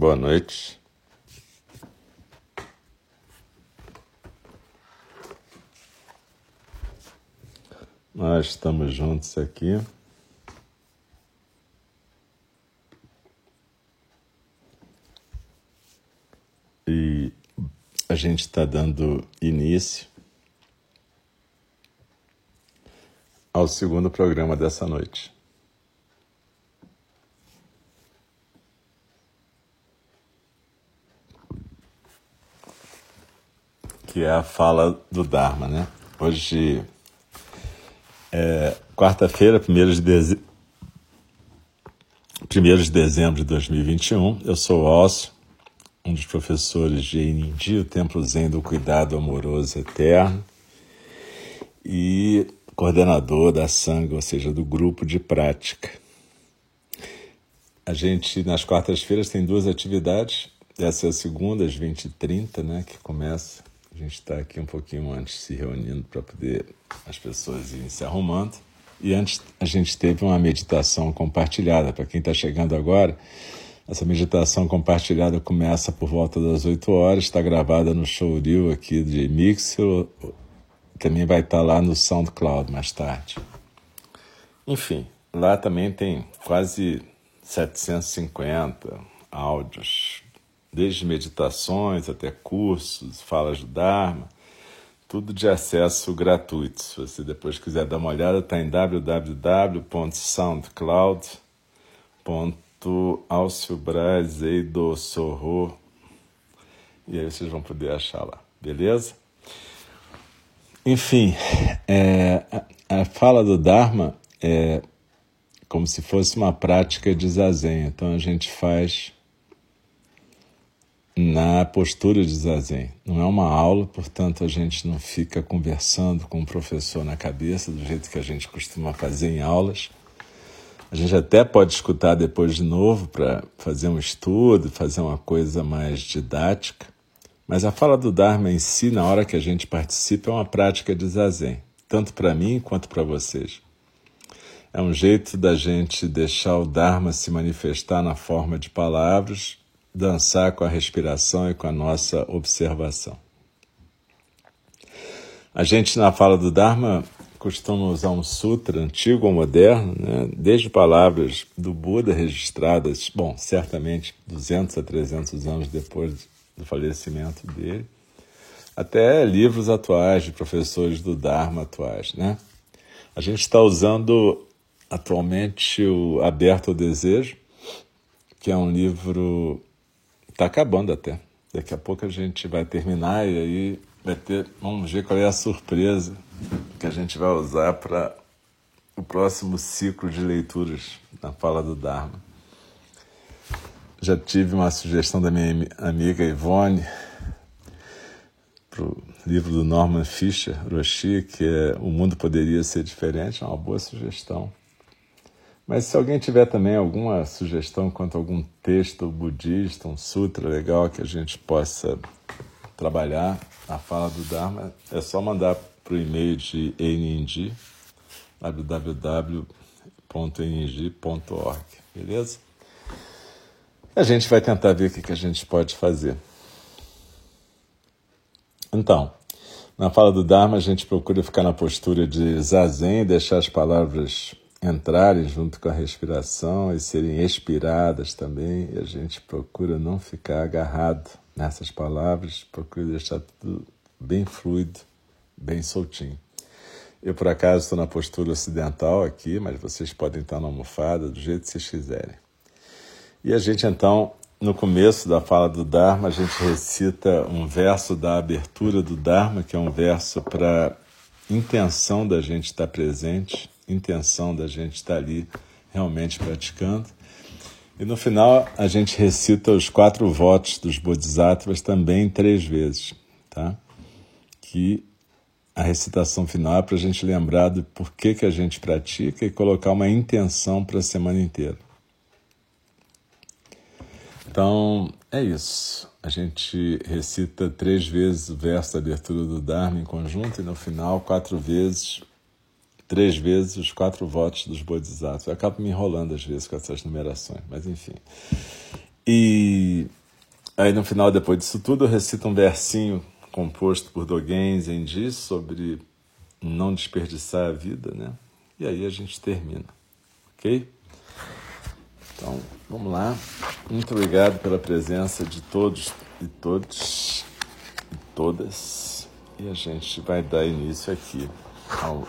Boa noite. Nós estamos juntos aqui. E a gente está dando início ao segundo programa dessa noite. Que é a fala do Dharma, né? Hoje é quarta-feira, 1 de, deze... 1 de dezembro de 2021. Eu sou o Ócio, um dos professores de Einindi, o Templo Zen do Cuidado Amoroso Eterno. E coordenador da Sangha, ou seja, do grupo de prática. A gente, nas quartas-feiras, tem duas atividades. Essa é a segunda, às 20h30, né, que começa. A gente está aqui um pouquinho antes se reunindo para poder as pessoas irem se arrumando. E antes a gente teve uma meditação compartilhada. Para quem está chegando agora, essa meditação compartilhada começa por volta das 8 horas, está gravada no showreel aqui de Mixer também vai estar lá no SoundCloud mais tarde. Enfim, lá também tem quase 750 áudios, desde meditações até cursos, falas do Dharma, tudo de acesso gratuito. Se você depois quiser dar uma olhada, está em www.soundcloud.alciobrazeidosorro e aí vocês vão poder achar lá, beleza? Enfim, é, a, a, fala do Dharma é como se fosse uma prática de zazen. Então a gente faz na postura de zazen. Não é uma aula, portanto a gente não fica conversando com o professor na cabeça do jeito que a gente costuma fazer em aulas. A gente até pode escutar depois de novo para fazer um estudo, fazer uma coisa mais didática. Mas a fala do Dharma em si, na hora que a gente participa, é uma prática de zazen, tanto para mim quanto para vocês. É um jeito da gente deixar o Dharma se manifestar na forma de palavras, dançar com a respiração e com a nossa observação. A gente, na fala do Dharma, costuma usar um sutra antigo ou moderno, né? desde palavras do Buda registradas, bom, certamente 200 a 300 anos depois do falecimento dele, até livros atuais de professores do Dharma atuais, né? A gente está usando atualmente o Aberto ao Desejo, que é um livro está acabando até. Daqui a pouco a gente vai terminar e aí vai ter, vamos ver qual é a surpresa que a gente vai usar para o próximo ciclo de leituras na fala do Dharma já tive uma sugestão da minha amiga Ivone para o livro do Norman Fisher, Roshi, que é O Mundo Poderia Ser Diferente, é uma boa sugestão. Mas se alguém tiver também alguma sugestão quanto a algum texto budista, um sutra legal que a gente possa trabalhar a fala do Dharma, é só mandar para o e-mail de NNG, www.nng.org, beleza? A gente vai tentar ver o que, a gente pode fazer. Então, na fala do Dharma, a gente procura ficar na postura de zazen, deixar as palavras entrarem junto com a respiração e serem expiradas também. E a gente procura não ficar agarrado nessas palavras, procura deixar tudo bem fluido, bem soltinho. Eu, por acaso, estou na postura ocidental aqui, mas vocês podem estar na almofada, do jeito que vocês quiserem. E a gente então, no começo da fala do Dharma, a gente recita um verso da abertura do Dharma, que é um verso para intenção da gente estar presente, intenção da gente estar ali realmente praticando. E no final a gente recita os quatro votos dos Bodhisattvas também três vezes, tá? Que a recitação final é para a gente lembrar do porquê que a gente pratica e colocar uma intenção para a semana inteira. Então, é isso. A gente recita três vezes o verso da abertura do Dharma em conjunto e no final, quatro vezes, três vezes os quatro votos dos Bodhisattvas. Eu acabo me enrolando às vezes com essas numerações, mas enfim. E aí no final, depois disso tudo, recita um versinho composto por Dogen Zenji sobre não desperdiçar a vida, né? E aí a gente termina, ok? Então, vamos lá. Muito obrigado pela presença de todos e todos e todas. E a gente vai dar início aqui ao,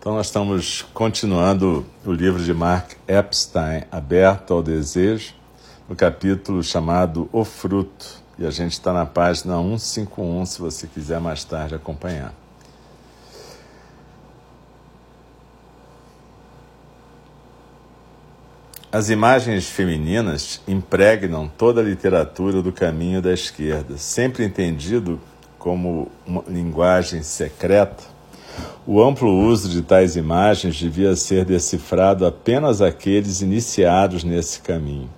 Então, nós estamos continuando o livro de Mark Epstein, Aberto ao Desejo, no capítulo chamado O Fruto. E a gente está na página 151, se você quiser mais tarde acompanhar. As imagens femininas impregnam toda a literatura do caminho da esquerda, sempre entendido como uma linguagem secreta. O amplo uso de tais imagens devia ser decifrado apenas àqueles iniciados nesse caminho.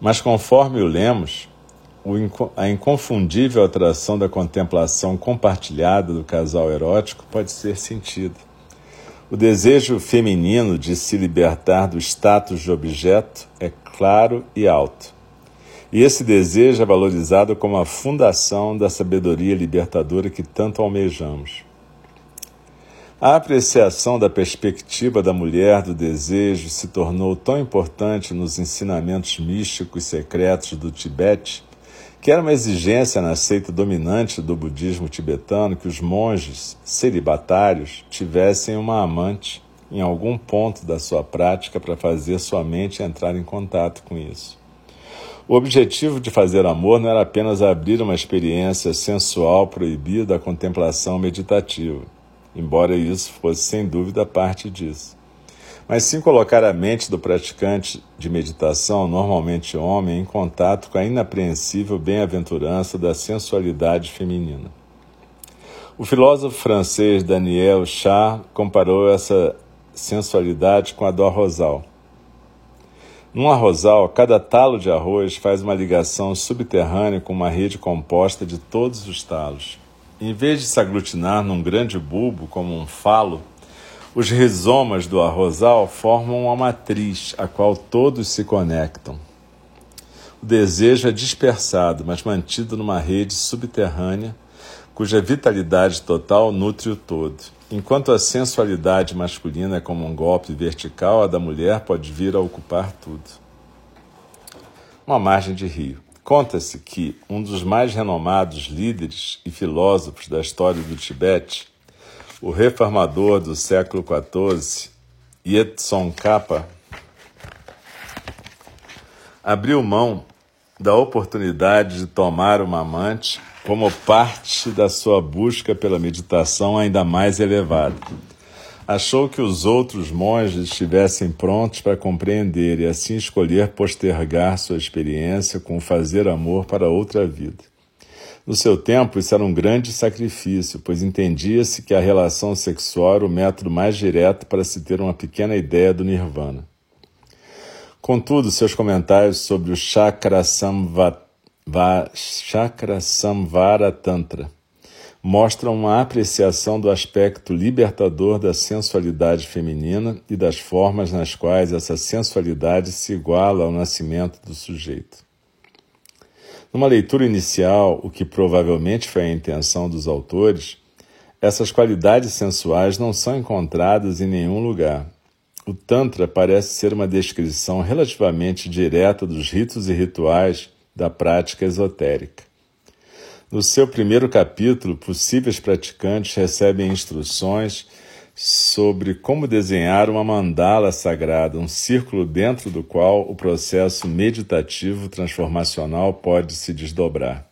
Mas conforme o lemos, a inconfundível atração da contemplação compartilhada do casal erótico pode ser sentida. O desejo feminino de se libertar do status de objeto é claro e alto. E esse desejo é valorizado como a fundação da sabedoria libertadora que tanto almejamos. A apreciação da perspectiva da mulher do desejo se tornou tão importante nos ensinamentos místicos secretos do Tibete que era uma exigência na seita dominante do budismo tibetano que os monges celibatários tivessem uma amante em algum ponto da sua prática para fazer sua mente entrar em contato com isso. O objetivo de fazer amor não era apenas abrir uma experiência sensual proibida à contemplação meditativa, embora isso fosse sem dúvida parte disso mas sim colocar a mente do praticante de meditação, normalmente homem, em contato com a inapreensível bem-aventurança da sensualidade feminina. O filósofo francês Daniel Char comparou essa sensualidade com a do arrozal. Num arrozal, cada talo de arroz faz uma ligação subterrânea com uma rede composta de todos os talos. Em vez de se aglutinar num grande bulbo como um falo, os rizomas do arrozal formam uma matriz a qual todos se conectam. O desejo é dispersado, mas mantido numa rede subterrânea cuja vitalidade total nutre o todo. Enquanto a sensualidade masculina é como um golpe vertical, a da mulher pode vir a ocupar tudo. Uma margem de rio. Conta-se que um dos mais renomados líderes e filósofos da história do Tibete, o reformador do século XIV, Yetson Kappa, abriu mão da oportunidade de tomar uma amante como parte da sua busca pela meditação ainda mais elevada. Achou que os outros monges estivessem prontos para compreender e assim escolher postergar sua experiência com fazer amor para outra vida. No seu tempo, isso era um grande sacrifício, pois entendia-se que a relação sexual era o método mais direto para se ter uma pequena ideia do nirvana. Contudo, seus comentários sobre o chakra Chakra Samvara Tantra mostram uma apreciação do aspecto libertador da sensualidade feminina e das formas nas quais essa sensualidade se iguala ao nascimento do sujeito. Numa leitura inicial, o que provavelmente foi a intenção dos autores, essas qualidades sensuais não são encontradas em nenhum lugar. O Tantra parece ser uma descrição relativamente direta dos ritos e rituais da prática esotérica. No seu primeiro capítulo, possíveis praticantes recebem instruções sobre como desenhar uma mandala sagrada, um círculo dentro do qual o processo meditativo transformacional pode se desdobrar.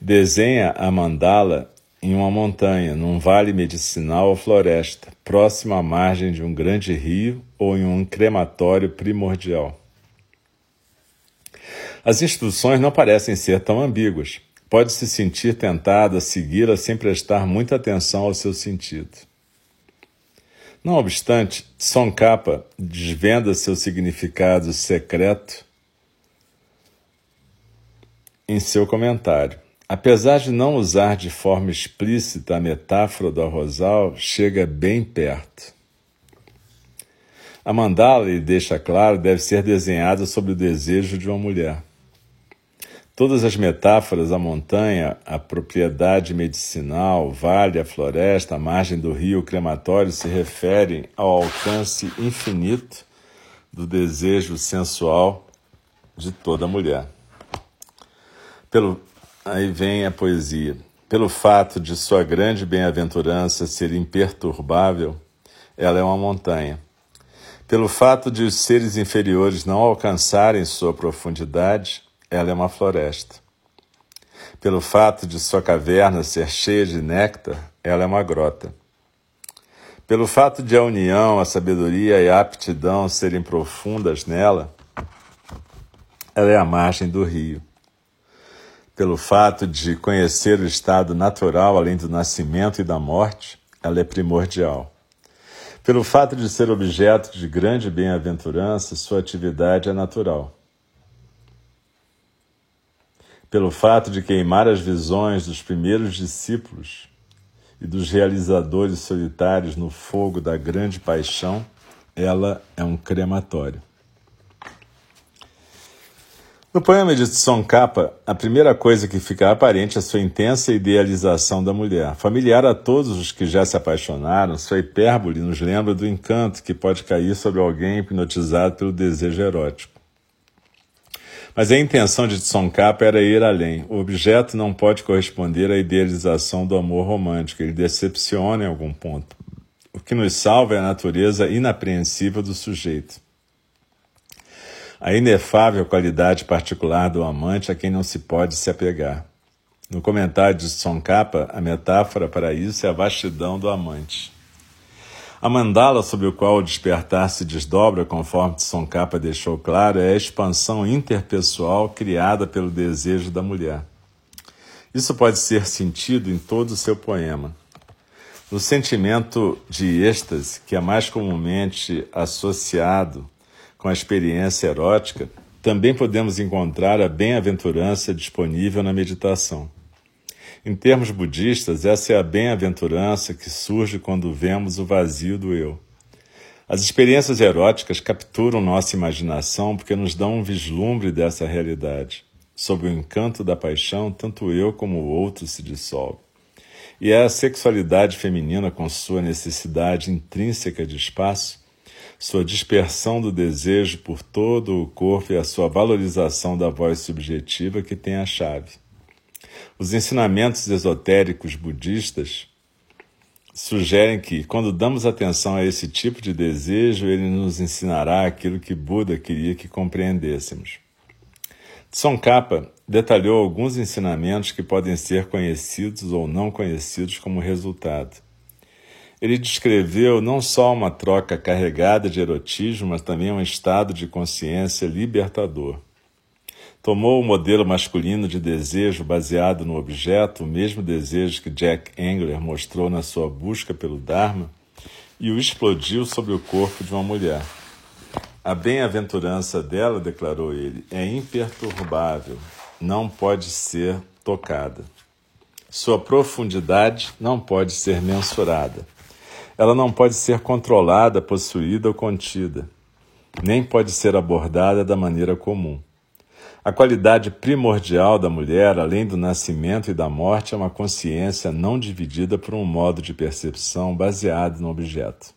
Desenha a mandala em uma montanha, num vale medicinal ou floresta, próximo à margem de um grande rio ou em um crematório primordial. As instruções não parecem ser tão ambíguas pode se sentir tentado a segui-la sem prestar muita atenção ao seu sentido. Não obstante, Tsongkhapa desvenda seu significado secreto em seu comentário. Apesar de não usar de forma explícita a metáfora do arrozal, chega bem perto. A mandala, ele deixa claro, deve ser desenhada sobre o desejo de uma mulher. Todas as metáforas, a montanha, a propriedade medicinal, o vale, a floresta, a margem do rio, o crematório, se referem ao alcance infinito do desejo sensual de toda mulher. Pelo, aí vem a poesia. Pelo fato de sua grande bem-aventurança ser imperturbável, ela é uma montanha. Pelo fato de os seres inferiores não alcançarem sua profundidade, ela é uma floresta. Pelo fato de sua caverna ser cheia de néctar, ela é uma grota. Pelo fato de a união, a sabedoria e a aptidão serem profundas nela, ela é a margem do rio. Pelo fato de conhecer o estado natural além do nascimento e da morte, ela é primordial. Pelo fato de ser objeto de grande bem-aventurança, sua atividade é natural pelo fato de queimar as visões dos primeiros discípulos e dos realizadores solitários no fogo da grande paixão, ela é um crematório. No poema de Tsongkhapa, a primeira coisa que fica aparente é sua intensa idealização da mulher. Familiar a todos os que já se apaixonaram, sua hipérbole nos lembra do encanto que pode cair sobre alguém hipnotizado pelo desejo erótico. Mas a intenção de Tsongkhapa era ir além. O objeto não pode corresponder à idealização do amor romântico, ele decepciona em algum ponto. O que nos salva é a natureza inapreensível do sujeito. A inefável qualidade particular do amante a quem não se pode se apegar. No comentário de Tsongkhapa, a metáfora para isso é a vastidão do amante. A mandala sobre o qual o despertar se desdobra, conforme Tsongkhapa deixou claro, é a expansão interpessoal criada pelo desejo da mulher. Isso pode ser sentido em todo o seu poema. No sentimento de êxtase, que é mais comumente associado com a experiência erótica, também podemos encontrar a bem-aventurança disponível na meditação. Em termos budistas, essa é a bem-aventurança que surge quando vemos o vazio do eu. As experiências eróticas capturam nossa imaginação porque nos dão um vislumbre dessa realidade. Sob o encanto da paixão, tanto eu como o outro se dissolvem. E é a sexualidade feminina, com sua necessidade intrínseca de espaço, sua dispersão do desejo por todo o corpo e a sua valorização da voz subjetiva, que tem a chave. Os ensinamentos esotéricos budistas sugerem que, quando damos atenção a esse tipo de desejo, ele nos ensinará aquilo que Buda queria que compreendêssemos. Tsongkhapa detalhou alguns ensinamentos que podem ser conhecidos ou não conhecidos como resultado. Ele descreveu não só uma troca carregada de erotismo, mas também um estado de consciência libertador. Tomou o modelo masculino de desejo baseado no objeto, o mesmo desejo que Jack Engler mostrou na sua busca pelo Dharma, e o explodiu sobre o corpo de uma mulher. A bem-aventurança dela, declarou ele, é imperturbável, não pode ser tocada. Sua profundidade não pode ser mensurada. Ela não pode ser controlada, possuída ou contida, nem pode ser abordada da maneira comum. A qualidade primordial da mulher, além do nascimento e da morte, é uma consciência não dividida por um modo de percepção baseado no objeto.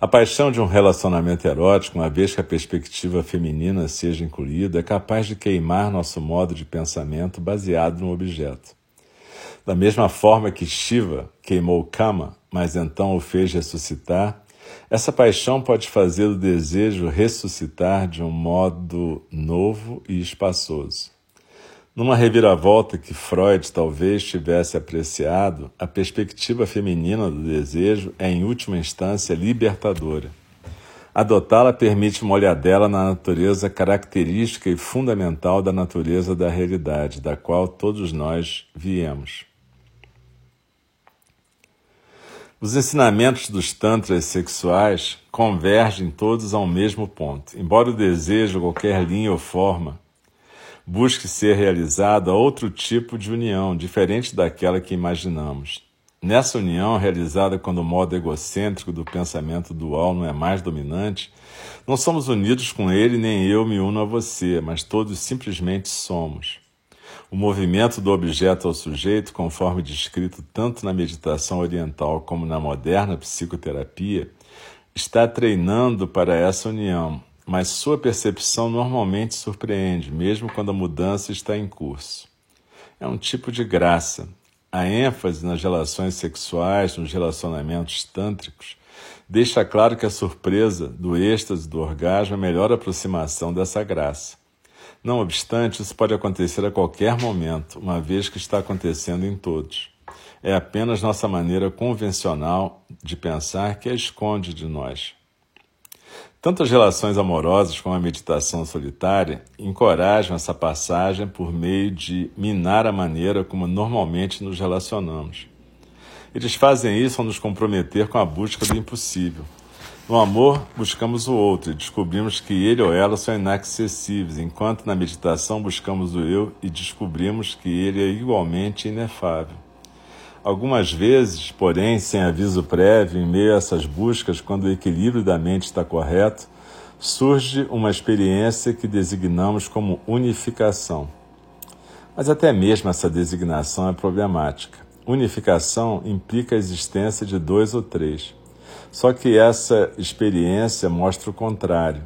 A paixão de um relacionamento erótico, uma vez que a perspectiva feminina seja incluída, é capaz de queimar nosso modo de pensamento baseado no objeto. Da mesma forma que Shiva queimou Kama, mas então o fez ressuscitar, essa paixão pode fazer o desejo ressuscitar de um modo novo e espaçoso. Numa reviravolta que Freud talvez tivesse apreciado, a perspectiva feminina do desejo é, em última instância, libertadora. Adotá-la permite uma olhadela na natureza característica e fundamental da natureza da realidade, da qual todos nós viemos. Os ensinamentos dos tantras sexuais convergem todos ao mesmo ponto. Embora o desejo, qualquer linha ou forma, busque ser realizada outro tipo de união, diferente daquela que imaginamos. Nessa união, realizada quando o modo egocêntrico do pensamento dual não é mais dominante, não somos unidos com ele nem eu me uno a você, mas todos simplesmente somos. O movimento do objeto ao sujeito, conforme descrito tanto na meditação oriental como na moderna psicoterapia, está treinando para essa união, mas sua percepção normalmente surpreende, mesmo quando a mudança está em curso. É um tipo de graça. A ênfase nas relações sexuais, nos relacionamentos tântricos, deixa claro que a surpresa do êxtase do orgasmo é a melhor aproximação dessa graça. Não obstante, isso pode acontecer a qualquer momento, uma vez que está acontecendo em todos. É apenas nossa maneira convencional de pensar que a esconde de nós. Tanto as relações amorosas como a meditação solitária encorajam essa passagem por meio de minar a maneira como normalmente nos relacionamos. Eles fazem isso ao nos comprometer com a busca do impossível. No amor, buscamos o outro e descobrimos que ele ou ela são inacessíveis, enquanto na meditação buscamos o eu e descobrimos que ele é igualmente inefável. Algumas vezes, porém, sem aviso prévio, em meio a essas buscas, quando o equilíbrio da mente está correto, surge uma experiência que designamos como unificação. Mas até mesmo essa designação é problemática. Unificação implica a existência de dois ou três. Só que essa experiência mostra o contrário.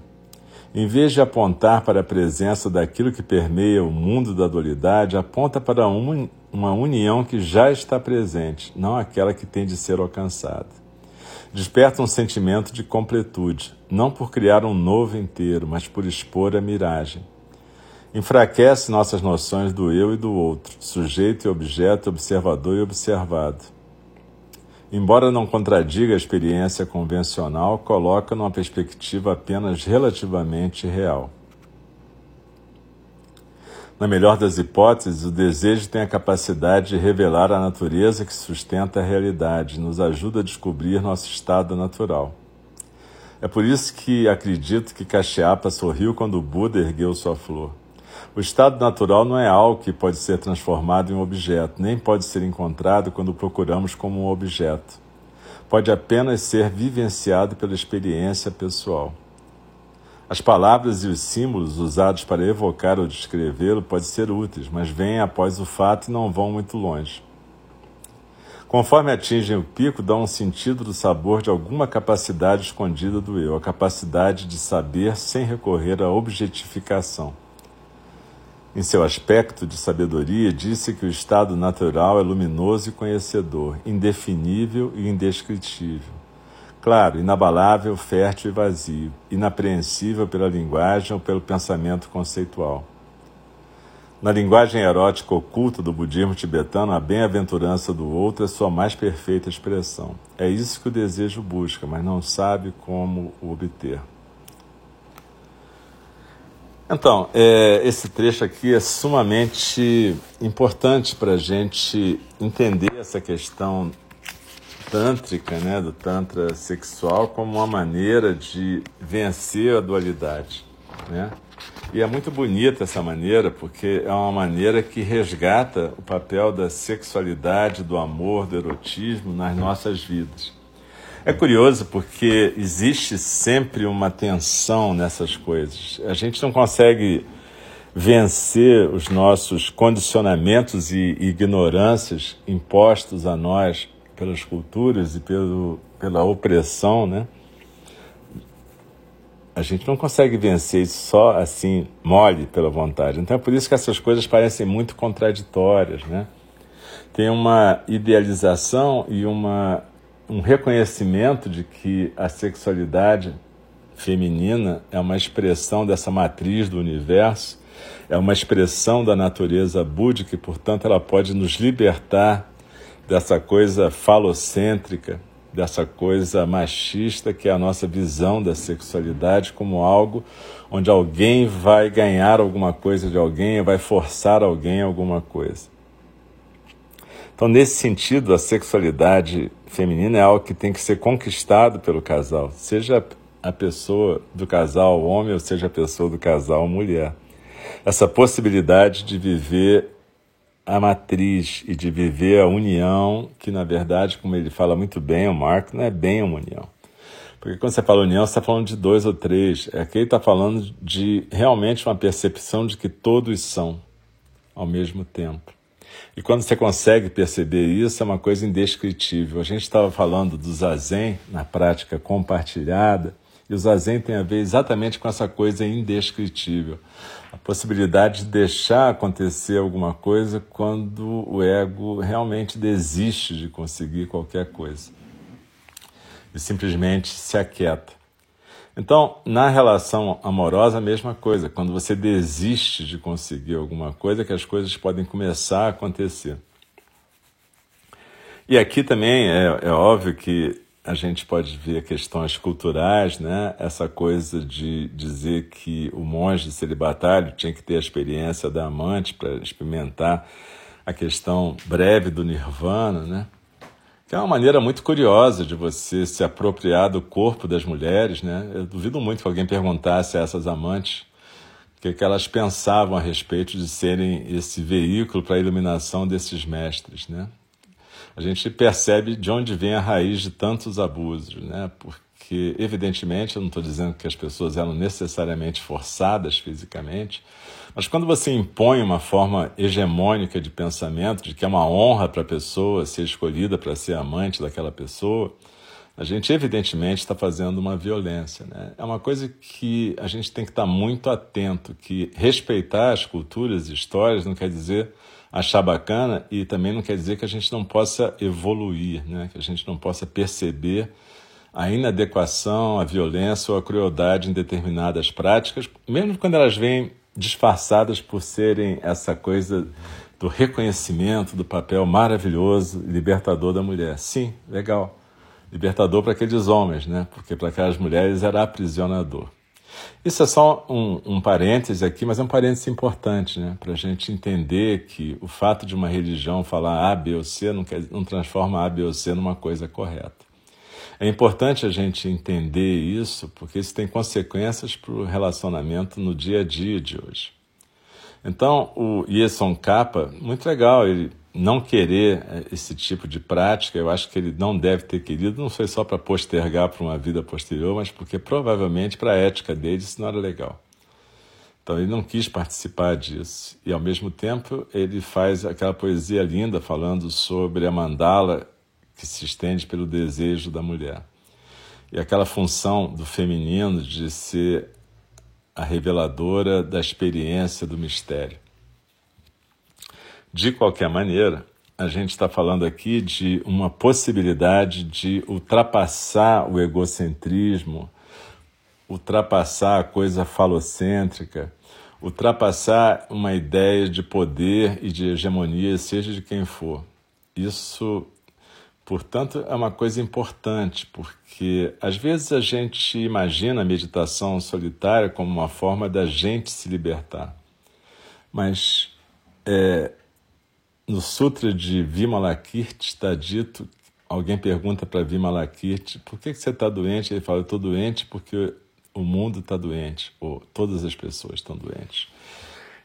Em vez de apontar para a presença daquilo que permeia o mundo da dualidade, aponta para um, uma união que já está presente, não aquela que tem de ser alcançada. Desperta um sentimento de completude, não por criar um novo inteiro, mas por expor a miragem. Enfraquece nossas noções do eu e do outro, sujeito e objeto, observador e observado embora não contradiga a experiência convencional, coloca numa perspectiva apenas relativamente real. Na melhor das hipóteses, o desejo tem a capacidade de revelar a natureza que sustenta a realidade, nos ajuda a descobrir nosso estado natural. É por isso que acredito que Kashyapa sorriu quando o Buda ergueu sua flor. O estado natural não é algo que pode ser transformado em objeto, nem pode ser encontrado quando procuramos como um objeto. Pode apenas ser vivenciado pela experiência pessoal. As palavras e os símbolos usados para evocar ou descrevê-lo podem ser úteis, mas vêm após o fato e não vão muito longe. Conforme atingem o pico, dão um sentido do sabor de alguma capacidade escondida do eu, a capacidade de saber sem recorrer à objetificação. Em seu aspecto de sabedoria, disse que o estado natural é luminoso e conhecedor, indefinível e indescritível. Claro, inabalável, fértil e vazio, inapreensível pela linguagem ou pelo pensamento conceitual. Na linguagem erótica oculta do budismo tibetano, a bem-aventurança do outro é sua mais perfeita expressão. É isso que o desejo busca, mas não sabe como o obter. Então, é, esse trecho aqui é sumamente importante para a gente entender essa questão tântrica, né, do tantra sexual, como uma maneira de vencer a dualidade, né? E é muito bonita essa maneira, porque é uma maneira que resgata o papel da sexualidade, do amor, do erotismo nas nossas vidas. É curioso porque existe sempre uma tensão nessas coisas. A gente não consegue vencer os nossos condicionamentos e ignorâncias impostos a nós pelas culturas e pelo, pela opressão, né? A gente não consegue vencer isso só assim, mole pela vontade. Então é por isso que essas coisas parecem muito contraditórias, né? Tem uma idealização e uma, um reconhecimento de que a sexualidade feminina é uma expressão dessa matriz do universo é uma expressão da natureza búdica e, portanto, ela pode nos libertar dessa coisa falocêntrica, dessa coisa machista que é a nossa visão da sexualidade como algo onde alguém vai ganhar alguma coisa de alguém, vai forçar alguém alguma coisa. Então, nesse sentido, a sexualidade feminina é algo que tem que ser conquistado pelo casal, seja a pessoa do casal homem ou seja a pessoa do casal mulher essa possibilidade de viver a matriz e de viver a união, que na verdade, como ele fala muito bem, o Marco, não é bem uma união. Porque quando você fala união, você está falando de dois ou três. Aqui ele está falando de realmente uma percepção de que todos são ao mesmo tempo. E quando você consegue perceber isso, é uma coisa indescritível. A gente estava falando do zazen na prática compartilhada, e o zazen tem a ver exatamente com essa coisa indescritível a possibilidade de deixar acontecer alguma coisa quando o ego realmente desiste de conseguir qualquer coisa e simplesmente se aquieta. Então, na relação amorosa, a mesma coisa. Quando você desiste de conseguir alguma coisa, que as coisas podem começar a acontecer. E aqui também é, é óbvio que a gente pode ver questões culturais, né? Essa coisa de dizer que o monge celibatário tinha que ter a experiência da amante para experimentar a questão breve do nirvana, né? Que é uma maneira muito curiosa de você se apropriar do corpo das mulheres, né? Eu duvido muito que alguém perguntasse a essas amantes o que, que elas pensavam a respeito de serem esse veículo para a iluminação desses mestres, né? a gente percebe de onde vem a raiz de tantos abusos, né? Porque, evidentemente, eu não estou dizendo que as pessoas eram necessariamente forçadas fisicamente, mas quando você impõe uma forma hegemônica de pensamento, de que é uma honra para a pessoa ser escolhida para ser amante daquela pessoa, a gente evidentemente está fazendo uma violência. Né? É uma coisa que a gente tem que estar tá muito atento, que respeitar as culturas e histórias não quer dizer achar bacana e também não quer dizer que a gente não possa evoluir, né? que a gente não possa perceber a inadequação, a violência ou a crueldade em determinadas práticas, mesmo quando elas vêm disfarçadas por serem essa coisa do reconhecimento do papel maravilhoso libertador da mulher. Sim, legal. Libertador para aqueles homens, né? Porque para aquelas mulheres era aprisionador. Isso é só um, um parêntese aqui, mas é um parêntese importante, né? Para a gente entender que o fato de uma religião falar A, B ou C não, quer, não transforma A, B ou C numa coisa correta. É importante a gente entender isso, porque isso tem consequências para o relacionamento no dia a dia de hoje. Então, o Yeson Kappa, muito legal, ele não querer eh, esse tipo de prática, eu acho que ele não deve ter querido, não foi só para postergar para uma vida posterior, mas porque provavelmente para a ética dele isso não era legal. Então ele não quis participar disso. E ao mesmo tempo ele faz aquela poesia linda falando sobre a mandala que se estende pelo desejo da mulher. E aquela função do feminino de ser a reveladora da experiência do mistério. De qualquer maneira, a gente está falando aqui de uma possibilidade de ultrapassar o egocentrismo, ultrapassar a coisa falocêntrica, ultrapassar uma ideia de poder e de hegemonia, seja de quem for. Isso, portanto, é uma coisa importante, porque às vezes a gente imagina a meditação solitária como uma forma da gente se libertar. Mas é, no Sutra de Vimalakirti está dito alguém pergunta para Vimalakirti, por que, que você está doente? Ele fala, eu estou doente porque o mundo está doente, ou todas as pessoas estão doentes.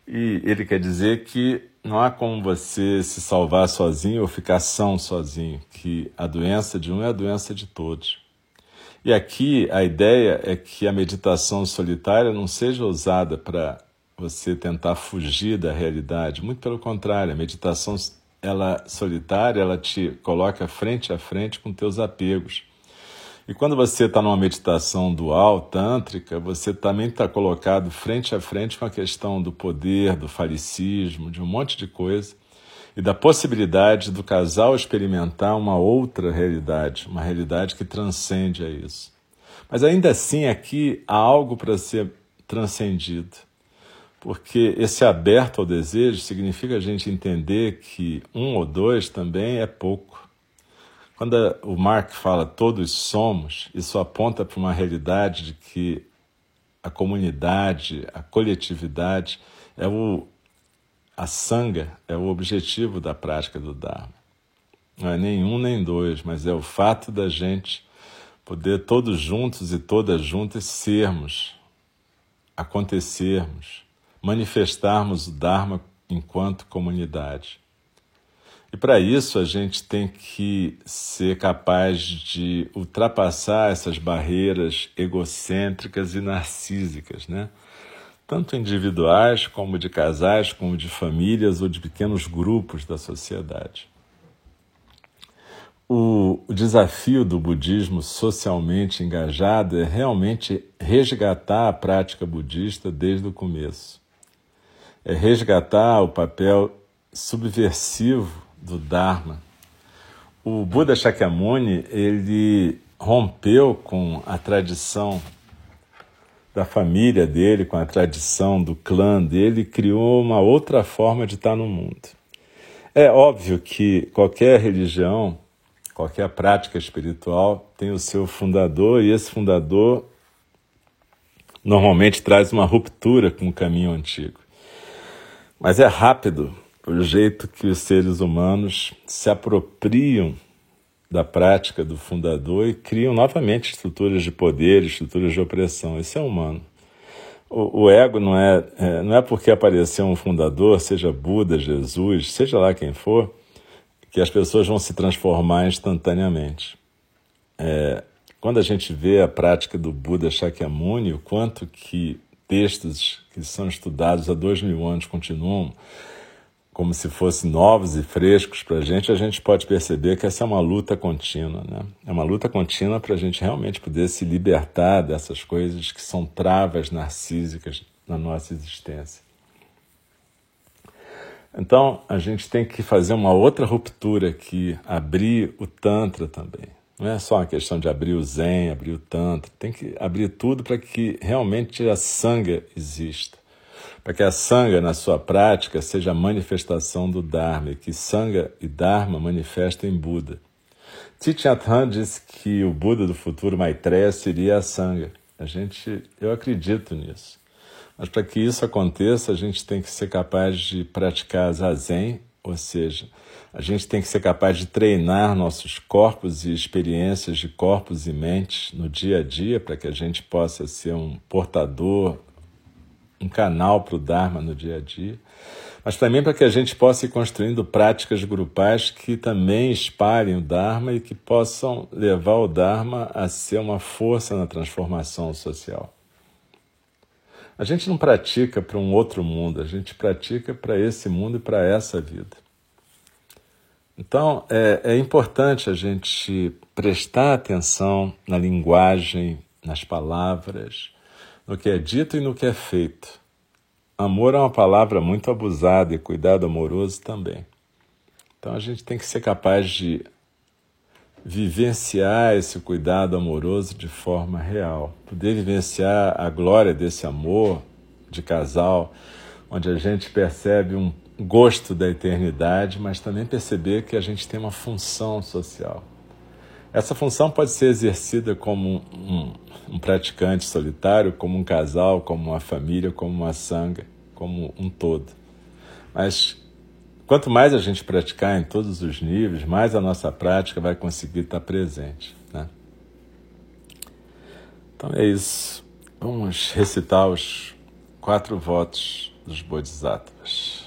E ele quer dizer que não há como você se salvar sozinho ou ficar são sozinho, que a doença de um é a doença de todos. E aqui a ideia é que a meditação solitária não seja usada para você tentar fugir da realidade, muito pelo contrário, a meditação ela solitária, ela te coloca frente a frente com teus apegos. E quando você está numa meditação dual, tântrica, você também está colocado frente a frente com a questão do poder, do falicismo, de um monte de coisa, e da possibilidade do casal experimentar uma outra realidade, uma realidade que transcende a isso. Mas ainda assim, aqui há algo para ser transcendido porque esse aberto ao desejo significa a gente entender que um ou dois também é pouco. Quando o Mark fala todos somos, isso aponta para uma realidade de que a comunidade, a coletividade é o a sanga é o objetivo da prática do Dharma. Não é nem um nem dois, mas é o fato da gente poder todos juntos e todas juntas sermos, acontecermos, manifestarmos o Dharma enquanto comunidade. E para isso a gente tem que ser capaz de ultrapassar essas barreiras egocêntricas e narcísicas, né? Tanto individuais, como de casais, como de famílias ou de pequenos grupos da sociedade. O, o desafio do budismo socialmente engajado é realmente resgatar a prática budista desde o começo é resgatar o papel subversivo do Dharma. O Buda Shakyamuni, ele rompeu com a tradição da família dele, com a tradição do clã dele, criou uma outra forma de estar no mundo. É óbvio que qualquer religião, qualquer prática espiritual tem o seu fundador e esse fundador normalmente traz uma ruptura com o caminho antigo. Mas é rápido o jeito que os seres humanos se apropriam da prática do fundador e criam novamente estruturas de poder, estruturas de opressão. Isso é humano. O, o ego não é, é, não é porque apareceu um fundador, seja Buda, Jesus, seja lá quem for, que as pessoas vão se transformar instantaneamente. É, quando a gente vê a prática do Buda Shakyamuni, o quanto que textos que são estudados há dois mil anos continuam como se fossem novos e frescos para a gente, a gente pode perceber que essa é uma luta contínua. Né? É uma luta contínua para a gente realmente poder se libertar dessas coisas que são travas narcísicas na nossa existência. Então, a gente tem que fazer uma outra ruptura aqui, abrir o Tantra também. Não é só uma questão de abrir o Zen, abrir o Tantra, tem que abrir tudo para que realmente a Sangha exista. Para que a Sangha, na sua prática, seja a manifestação do Dharma, e que Sangha e Dharma manifestem Buda. Thich disse que o Buda do futuro Maitreya seria a Sangha. A gente, eu acredito nisso. Mas para que isso aconteça, a gente tem que ser capaz de praticar Zazen, ou seja, a gente tem que ser capaz de treinar nossos corpos e experiências de corpos e mentes no dia a dia para que a gente possa ser um portador, um canal para o Dharma no dia a dia, mas também para que a gente possa ir construindo práticas grupais que também espalhem o Dharma e que possam levar o Dharma a ser uma força na transformação social. A gente não pratica para um outro mundo, a gente pratica para esse mundo e para essa vida. Então, é, é importante a gente prestar atenção na linguagem, nas palavras, no que é dito e no que é feito. Amor é uma palavra muito abusada e cuidado amoroso também. Então a gente tem que ser capaz de vivenciar esse cuidado amoroso de forma real, poder vivenciar a glória desse amor de casal, onde a gente percebe um gosto da eternidade, mas também perceber que a gente tem uma função social. Essa função pode ser exercida como um, um, praticante solitário, como um casal, como uma família, como uma sanga, como um todo. Mas quanto mais a gente praticar em todos os níveis, mais a nossa prática vai conseguir estar presente. Né? Então é isso. Vamos recitar os quatro votos dos Bodhisattvas.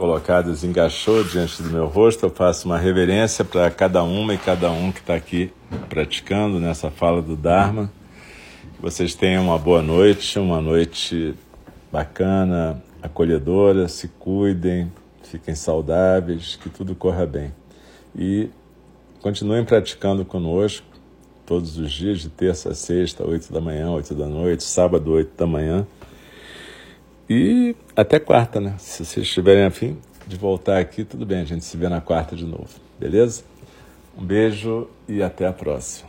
colocadas em gachô diante do meu rosto, eu faço uma reverência para cada uma e cada um que está aqui praticando nessa fala do Dharma. Que vocês tenham uma boa noite, uma noite bacana, acolhedora, se cuidem, fiquem saudáveis, que tudo corra bem. E continuem praticando conosco todos os dias, de terça a sexta, oito da manhã, oito da noite, sábado, oito da manhã. E até quarta, né? Se vocês estiverem afim de voltar aqui, tudo bem, a gente se vê na quarta de novo, beleza? Um beijo e até a próxima.